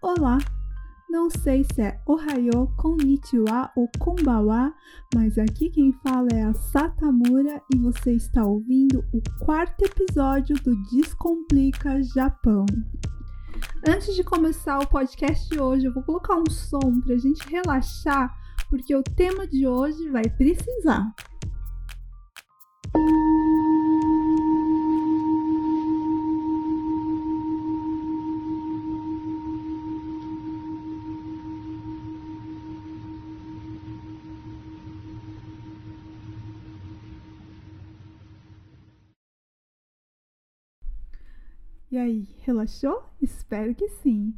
Olá! Não sei se é Ohayo, Konnichiwa ou Konbawa, mas aqui quem fala é a Satamura e você está ouvindo o quarto episódio do Descomplica Japão. Antes de começar o podcast de hoje, eu vou colocar um som para a gente relaxar, porque o tema de hoje vai precisar. E aí, relaxou? Espero que sim.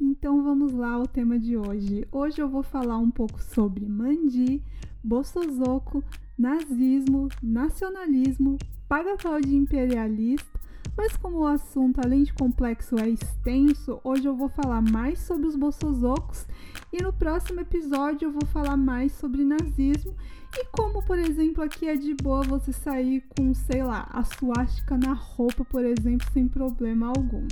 Então vamos lá ao tema de hoje. Hoje eu vou falar um pouco sobre mandi, bossozoko, nazismo, nacionalismo, paga-pau de imperialista, mas como o assunto, além de complexo, é extenso, hoje eu vou falar mais sobre os bossozocos e no próximo episódio eu vou falar mais sobre nazismo e como, por exemplo, aqui é de boa você sair com, sei lá, a suástica na roupa, por exemplo, sem problema algum.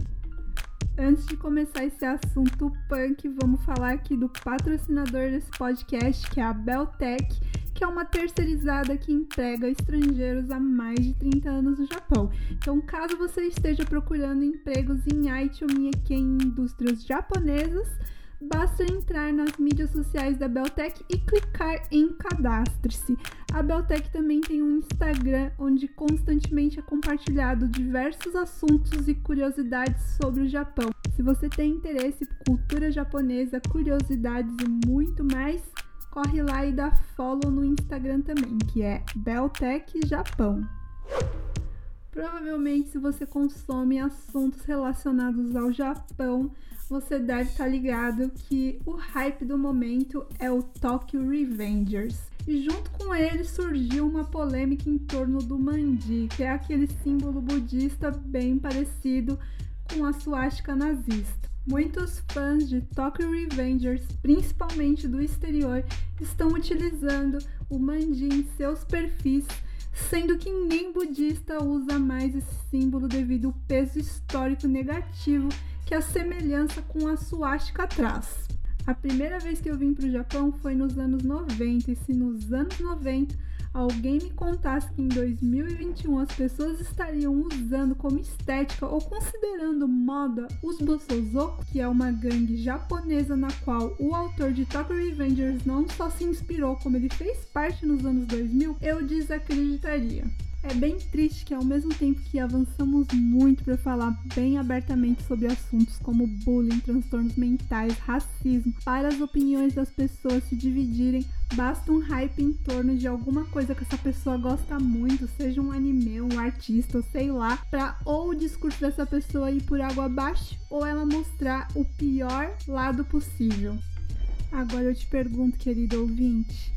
Antes de começar esse assunto punk, vamos falar aqui do patrocinador desse podcast, que é a Beltec, que é uma terceirizada que emprega estrangeiros há mais de 30 anos no Japão. Então, caso você esteja procurando empregos em Aichi ou Miyake em indústrias japonesas, basta entrar nas mídias sociais da Beltec e clicar em cadastre-se. A Beltec também tem um Instagram onde constantemente é compartilhado diversos assuntos e curiosidades sobre o Japão. Se você tem interesse por cultura japonesa, curiosidades e muito mais, corre lá e dá follow no Instagram também, que é Beltec Japão. Provavelmente, se você consome assuntos relacionados ao Japão, você deve estar tá ligado que o hype do momento é o Tokyo Revengers. E junto com ele surgiu uma polêmica em torno do mandi, que é aquele símbolo budista bem parecido com a suástica nazista. Muitos fãs de Tokyo Revengers, principalmente do exterior, estão utilizando o mandi em seus perfis sendo que nem budista usa mais esse símbolo devido ao peso histórico negativo que a semelhança com a suástica traz. A primeira vez que eu vim para o Japão foi nos anos 90, e se nos anos 90 alguém me contasse que em 2021 as pessoas estariam usando como estética ou considerando moda os Bosozoku, que é uma gangue japonesa na qual o autor de Tokyo Revengers não só se inspirou, como ele fez parte nos anos 2000, eu desacreditaria. É bem triste que, ao mesmo tempo que avançamos muito para falar bem abertamente sobre assuntos como bullying, transtornos mentais, racismo, para as opiniões das pessoas se dividirem, basta um hype em torno de alguma coisa que essa pessoa gosta muito, seja um anime, um artista, ou sei lá, para ou o discurso dessa pessoa ir por água abaixo ou ela mostrar o pior lado possível. Agora eu te pergunto, querido ouvinte,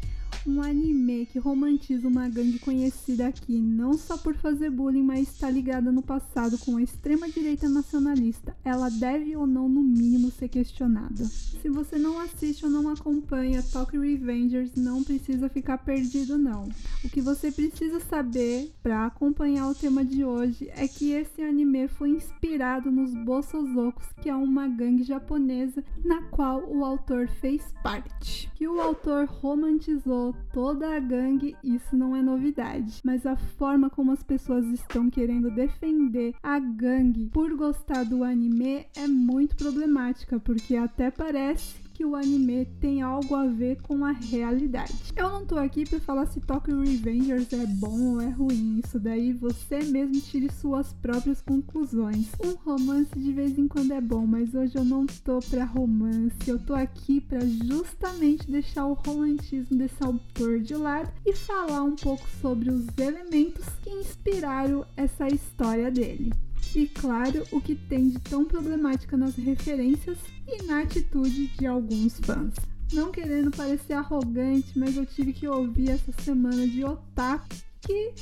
um anime que romantiza uma gangue conhecida aqui não só por fazer bullying, mas está ligada no passado com a extrema-direita nacionalista, ela deve ou não, no mínimo, ser questionada. Se você não assiste ou não acompanha Tokyo Revengers, não precisa ficar perdido, não. O que você precisa saber para acompanhar o tema de hoje é que esse anime foi inspirado nos Bossozokos, que é uma gangue japonesa na qual o autor fez parte. Que o autor romantizou toda a gangue, isso não é novidade. Mas a forma como as pessoas estão querendo defender a gangue por gostar do anime é muito problemática, porque até parece o anime tem algo a ver com a realidade. Eu não tô aqui para falar se Tokyo Revengers é bom ou é ruim, isso daí você mesmo tire suas próprias conclusões. Um romance de vez em quando é bom, mas hoje eu não tô para romance, eu tô aqui para justamente deixar o romantismo desse autor de lado e falar um pouco sobre os elementos que inspiraram essa história dele e, claro, o que tem de tão problemática nas referências e na atitude de alguns fãs. Não querendo parecer arrogante, mas eu tive que ouvir essa semana de otaku que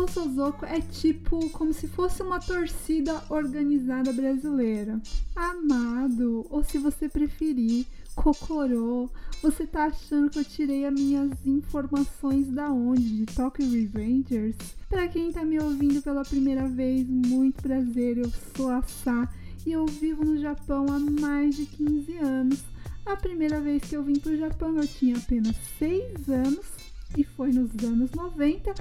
Bossozoko é tipo como se fosse uma torcida organizada brasileira. Amado, ou se você preferir, Cocorô, você tá achando que eu tirei as minhas informações da onde? De Tokyo Revengers? Para quem tá me ouvindo pela primeira vez, muito prazer, eu sou a Sá e eu vivo no Japão há mais de 15 anos. A primeira vez que eu vim para o Japão eu tinha apenas 6 anos e foi nos anos 90,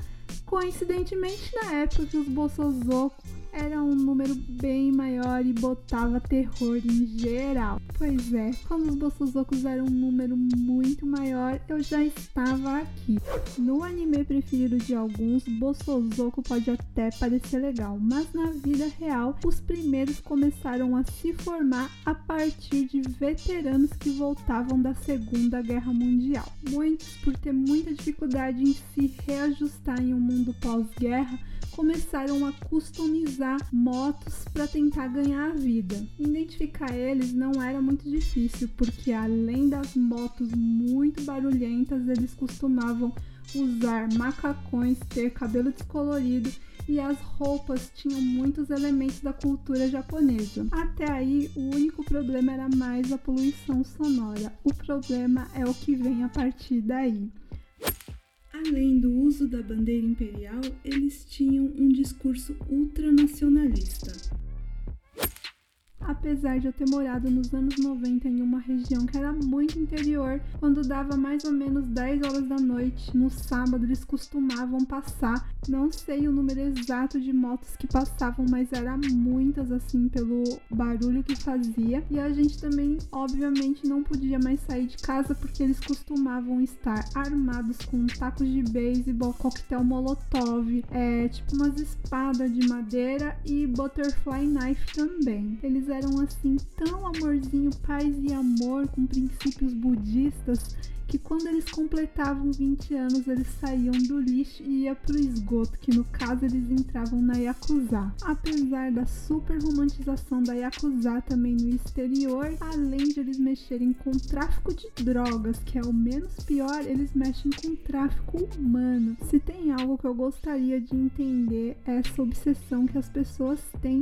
coincidentemente na época que os Bosozoku era um número bem maior e botava terror em geral. Pois é, quando os Bossozokos eram um número muito maior, eu já estava aqui. No anime preferido de alguns, Bossozoko pode até parecer legal, mas na vida real, os primeiros começaram a se formar a partir de veteranos que voltavam da Segunda Guerra Mundial. Muitos, por ter muita dificuldade em se reajustar em um mundo pós-guerra, começaram a customizar motos para tentar ganhar a vida. Identificar eles não era muito difícil, porque além das motos muito barulhentas, eles costumavam usar macacões, ter cabelo descolorido e as roupas tinham muitos elementos da cultura japonesa. Até aí, o único problema era mais a poluição sonora. O problema é o que vem a partir daí. Além do uso da bandeira imperial, eles tinham um discurso ultranacionalista apesar de eu ter morado nos anos 90 em uma região que era muito interior, quando dava mais ou menos 10 horas da noite, no sábado eles costumavam passar. Não sei o número exato de motos que passavam, mas era muitas assim pelo barulho que fazia. E a gente também, obviamente, não podia mais sair de casa porque eles costumavam estar armados com tacos de beisebol, coquetel molotov, é, tipo umas espadas de madeira e butterfly knife também. Eles eram eram assim tão amorzinho, paz e amor com princípios budistas que quando eles completavam 20 anos eles saíam do lixo e ia pro esgoto, que no caso eles entravam na Yakuza. Apesar da super romantização da Yakuza também no exterior, além de eles mexerem com tráfico de drogas, que é o menos pior, eles mexem com tráfico humano. Se tem algo que eu gostaria de entender é essa obsessão que as pessoas têm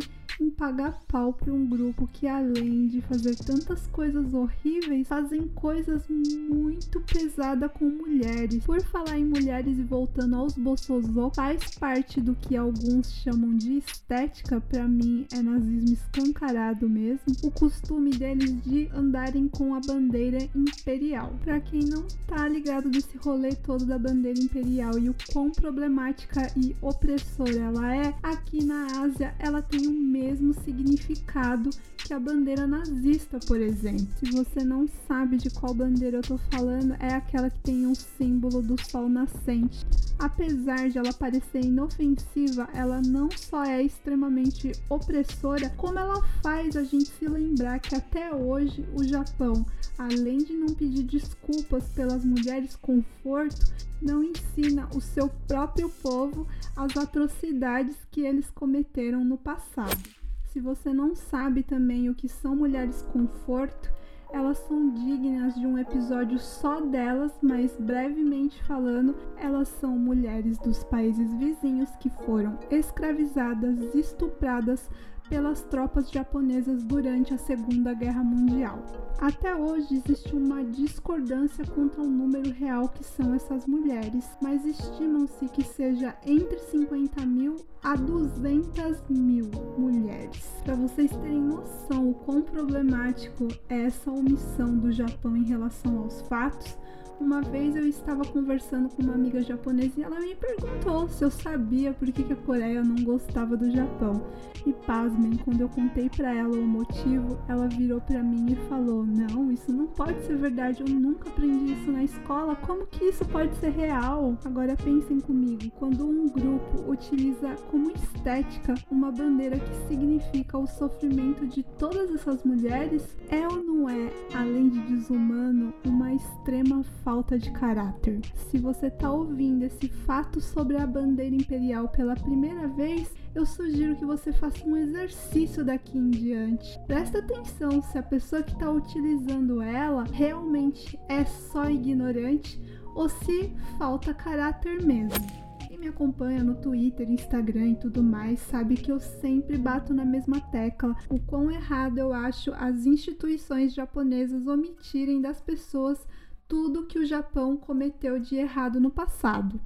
pagar pau para um grupo que além de fazer tantas coisas horríveis, fazem coisas muito muito pesada com mulheres. Por falar em mulheres e voltando aos Bossozô, faz parte do que alguns chamam de estética, para mim é nazismo escancarado mesmo, o costume deles de andarem com a bandeira imperial. Para quem não tá ligado desse rolê todo da bandeira imperial e o quão problemática e opressora ela é, aqui na Ásia ela tem o mesmo significado que a bandeira nazista, por exemplo. Se você não sabe de qual bandeira eu tô falando, é aquela que tem um símbolo do sol nascente. Apesar de ela parecer inofensiva, ela não só é extremamente opressora, como ela faz a gente se lembrar que até hoje o Japão, além de não pedir desculpas pelas mulheres conforto, não ensina o seu próprio povo as atrocidades que eles cometeram no passado. Se você não sabe também o que são mulheres conforto, elas são dignas de um episódio só delas, mas brevemente falando, elas são mulheres dos países vizinhos que foram escravizadas, estupradas pelas tropas japonesas durante a Segunda Guerra Mundial. Até hoje existe uma discordância quanto ao número real que são essas mulheres, mas estimam-se que seja entre 50 mil a 200 mil mulheres. Para vocês terem noção o quão problemático é essa omissão do Japão em relação aos fatos, uma vez eu estava conversando com uma amiga japonesa e ela me perguntou se eu sabia por que, que a Coreia não gostava do Japão. E pasmem, quando eu contei para ela o motivo, ela virou para mim e falou: Não, isso não pode ser verdade, eu nunca aprendi isso na escola, como que isso pode ser real? Agora pensem comigo: quando um grupo utiliza como estética uma bandeira que significa o sofrimento de todas essas mulheres, é ou não é, além de desumano, uma extrema falta de caráter. Se você está ouvindo esse fato sobre a bandeira imperial pela primeira vez, eu sugiro que você faça um exercício daqui em diante. Presta atenção se a pessoa que está utilizando ela realmente é só ignorante ou se falta caráter mesmo. Quem me acompanha no Twitter, Instagram e tudo mais sabe que eu sempre bato na mesma tecla o quão errado eu acho as instituições japonesas omitirem das pessoas tudo que o Japão cometeu de errado no passado.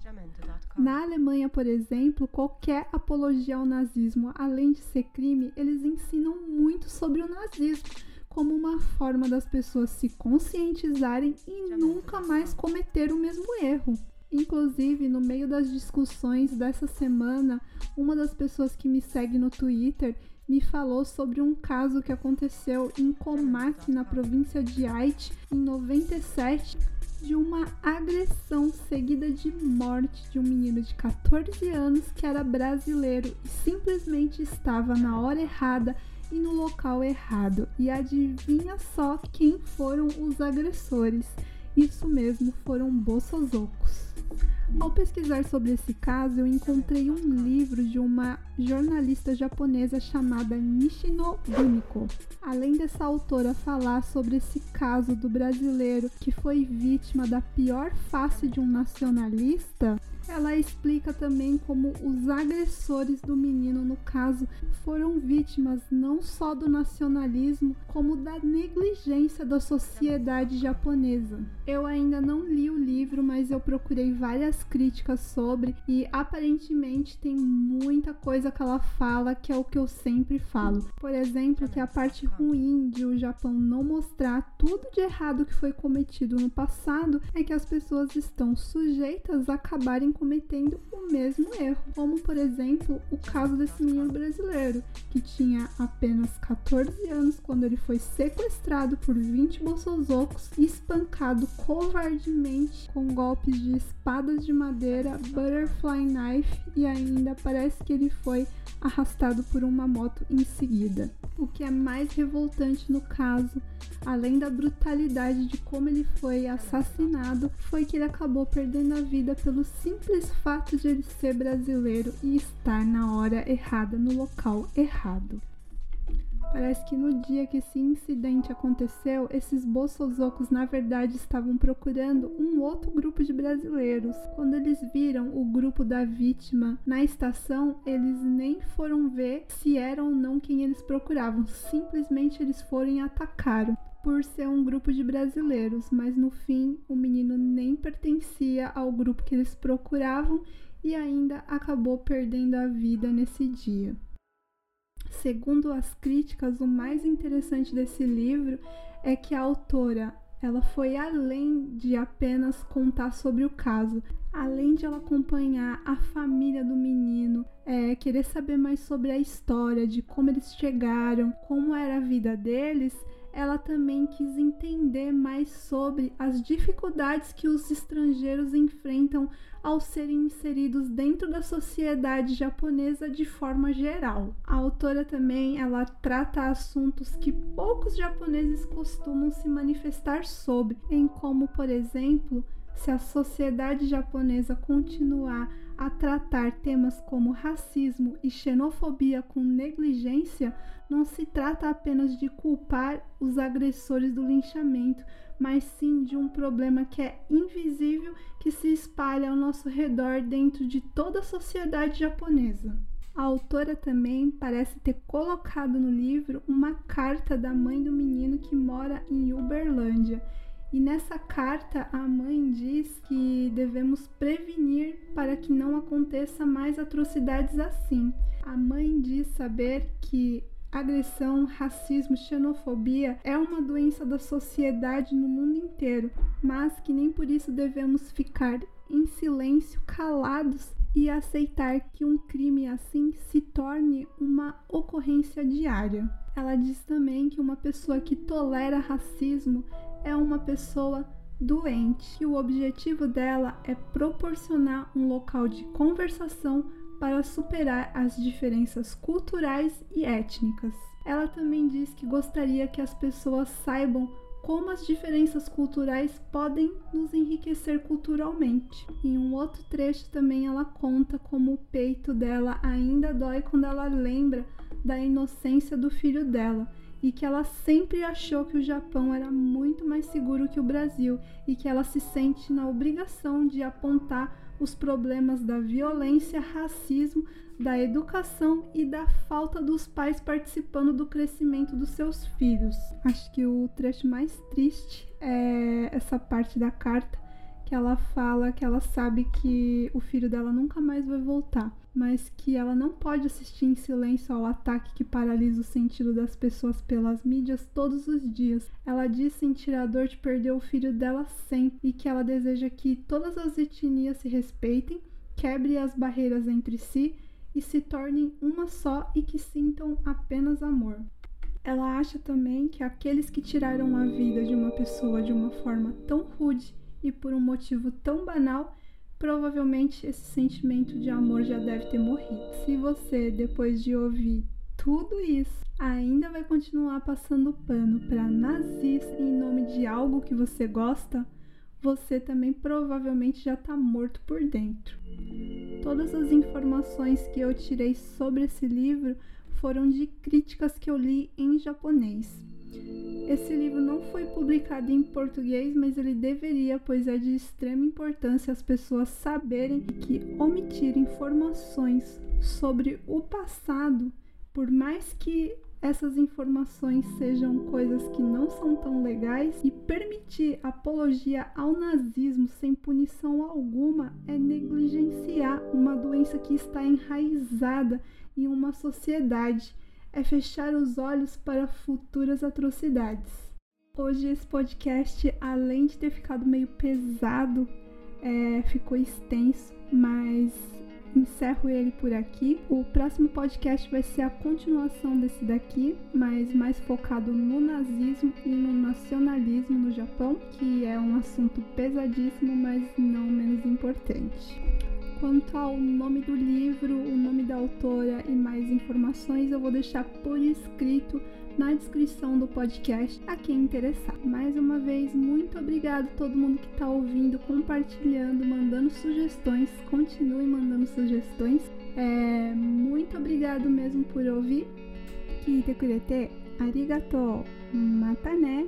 Na Alemanha, por exemplo, qualquer apologia ao nazismo, além de ser crime, eles ensinam muito sobre o nazismo como uma forma das pessoas se conscientizarem e nunca mais cometer o mesmo erro. Inclusive, no meio das discussões dessa semana, uma das pessoas que me segue no Twitter me falou sobre um caso que aconteceu em Comac, na província de Haiti, em 97, de uma agressão seguida de morte de um menino de 14 anos que era brasileiro e simplesmente estava na hora errada e no local errado. E adivinha só quem foram os agressores? Isso mesmo, foram bolsozocos. Ao pesquisar sobre esse caso, eu encontrei um livro de uma jornalista japonesa chamada Nishino Gumiko. Além dessa autora falar sobre esse caso do brasileiro que foi vítima da pior face de um nacionalista, ela explica também como os agressores do menino, no caso, foram vítimas não só do nacionalismo, como da negligência da sociedade japonesa. Eu ainda não li o livro, mas eu procurei várias críticas sobre e aparentemente tem muita coisa que ela fala que é o que eu sempre falo. Por exemplo, que a parte ruim de o Japão não mostrar tudo de errado que foi cometido no passado é que as pessoas estão sujeitas a acabarem cometendo o mesmo erro, como por exemplo o caso desse menino brasileiro que tinha apenas 14 anos quando ele foi sequestrado por 20 bolsozocos e espancado covardemente com golpes de espadas de madeira, butterfly knife e ainda parece que ele foi arrastado por uma moto em seguida. O que é mais revoltante no caso, além da brutalidade de como ele foi assassinado, foi que ele acabou perdendo a vida pelo simples fato de ele ser brasileiro e estar na hora errada, no local errado. Parece que no dia que esse incidente aconteceu, esses bolsozocos na verdade estavam procurando um outro grupo de brasileiros. Quando eles viram o grupo da vítima na estação, eles nem foram ver se era ou não quem eles procuravam, simplesmente eles foram e atacaram por ser um grupo de brasileiros, mas no fim o menino nem pertencia ao grupo que eles procuravam e ainda acabou perdendo a vida nesse dia. Segundo as críticas, o mais interessante desse livro é que a autora ela foi além de apenas contar sobre o caso, além de ela acompanhar a família do menino, é, querer saber mais sobre a história, de como eles chegaram, como era a vida deles, ela também quis entender mais sobre as dificuldades que os estrangeiros enfrentam ao serem inseridos dentro da sociedade japonesa de forma geral. A autora também ela trata assuntos que poucos japoneses costumam se manifestar sobre, em como, por exemplo, se a sociedade japonesa continuar a tratar temas como racismo e xenofobia com negligência, não se trata apenas de culpar os agressores do linchamento, mas sim de um problema que é invisível que se espalha ao nosso redor dentro de toda a sociedade japonesa. A autora também parece ter colocado no livro uma carta da mãe do menino que mora em Uberlândia. E nessa carta a mãe diz que devemos prevenir para que não aconteça mais atrocidades assim. A mãe diz saber que agressão, racismo, xenofobia é uma doença da sociedade no mundo inteiro, mas que nem por isso devemos ficar em silêncio, calados e aceitar que um crime assim se torne uma ocorrência diária. Ela diz também que uma pessoa que tolera racismo é uma pessoa doente, e o objetivo dela é proporcionar um local de conversação para superar as diferenças culturais e étnicas. Ela também diz que gostaria que as pessoas saibam como as diferenças culturais podem nos enriquecer culturalmente. Em um outro trecho também ela conta como o peito dela ainda dói quando ela lembra da inocência do filho dela e que ela sempre achou que o Japão era muito mais seguro que o Brasil e que ela se sente na obrigação de apontar os problemas da violência, racismo, da educação e da falta dos pais participando do crescimento dos seus filhos. Acho que o trecho mais triste é essa parte da carta que ela fala que ela sabe que o filho dela nunca mais vai voltar, mas que ela não pode assistir em silêncio ao ataque que paralisa o sentido das pessoas pelas mídias todos os dias. Ela diz sentir a dor de perder o filho dela sempre e que ela deseja que todas as etnias se respeitem, quebre as barreiras entre si e se tornem uma só e que sintam apenas amor. Ela acha também que aqueles que tiraram a vida de uma pessoa de uma forma tão rude e por um motivo tão banal, provavelmente esse sentimento de amor já deve ter morrido. Se você, depois de ouvir tudo isso, ainda vai continuar passando pano para nazis em nome de algo que você gosta, você também provavelmente já está morto por dentro. Todas as informações que eu tirei sobre esse livro foram de críticas que eu li em japonês. Esse livro não foi publicado em português, mas ele deveria, pois é de extrema importância as pessoas saberem que omitir informações sobre o passado, por mais que essas informações sejam coisas que não são tão legais e permitir apologia ao nazismo sem punição alguma é negligenciar uma doença que está enraizada em uma sociedade é fechar os olhos para futuras atrocidades. Hoje esse podcast, além de ter ficado meio pesado, é, ficou extenso, mas encerro ele por aqui. O próximo podcast vai ser a continuação desse daqui, mas mais focado no nazismo e no nacionalismo no Japão, que é um assunto pesadíssimo, mas não menos importante. Quanto ao nome do livro, o nome da autora e mais informações eu vou deixar por escrito na descrição do podcast a quem interessar. Mais uma vez, muito obrigado a todo mundo que está ouvindo, compartilhando, mandando sugestões. Continue mandando sugestões. É, muito obrigado mesmo por ouvir. Kite kurete arigatou. Mata né?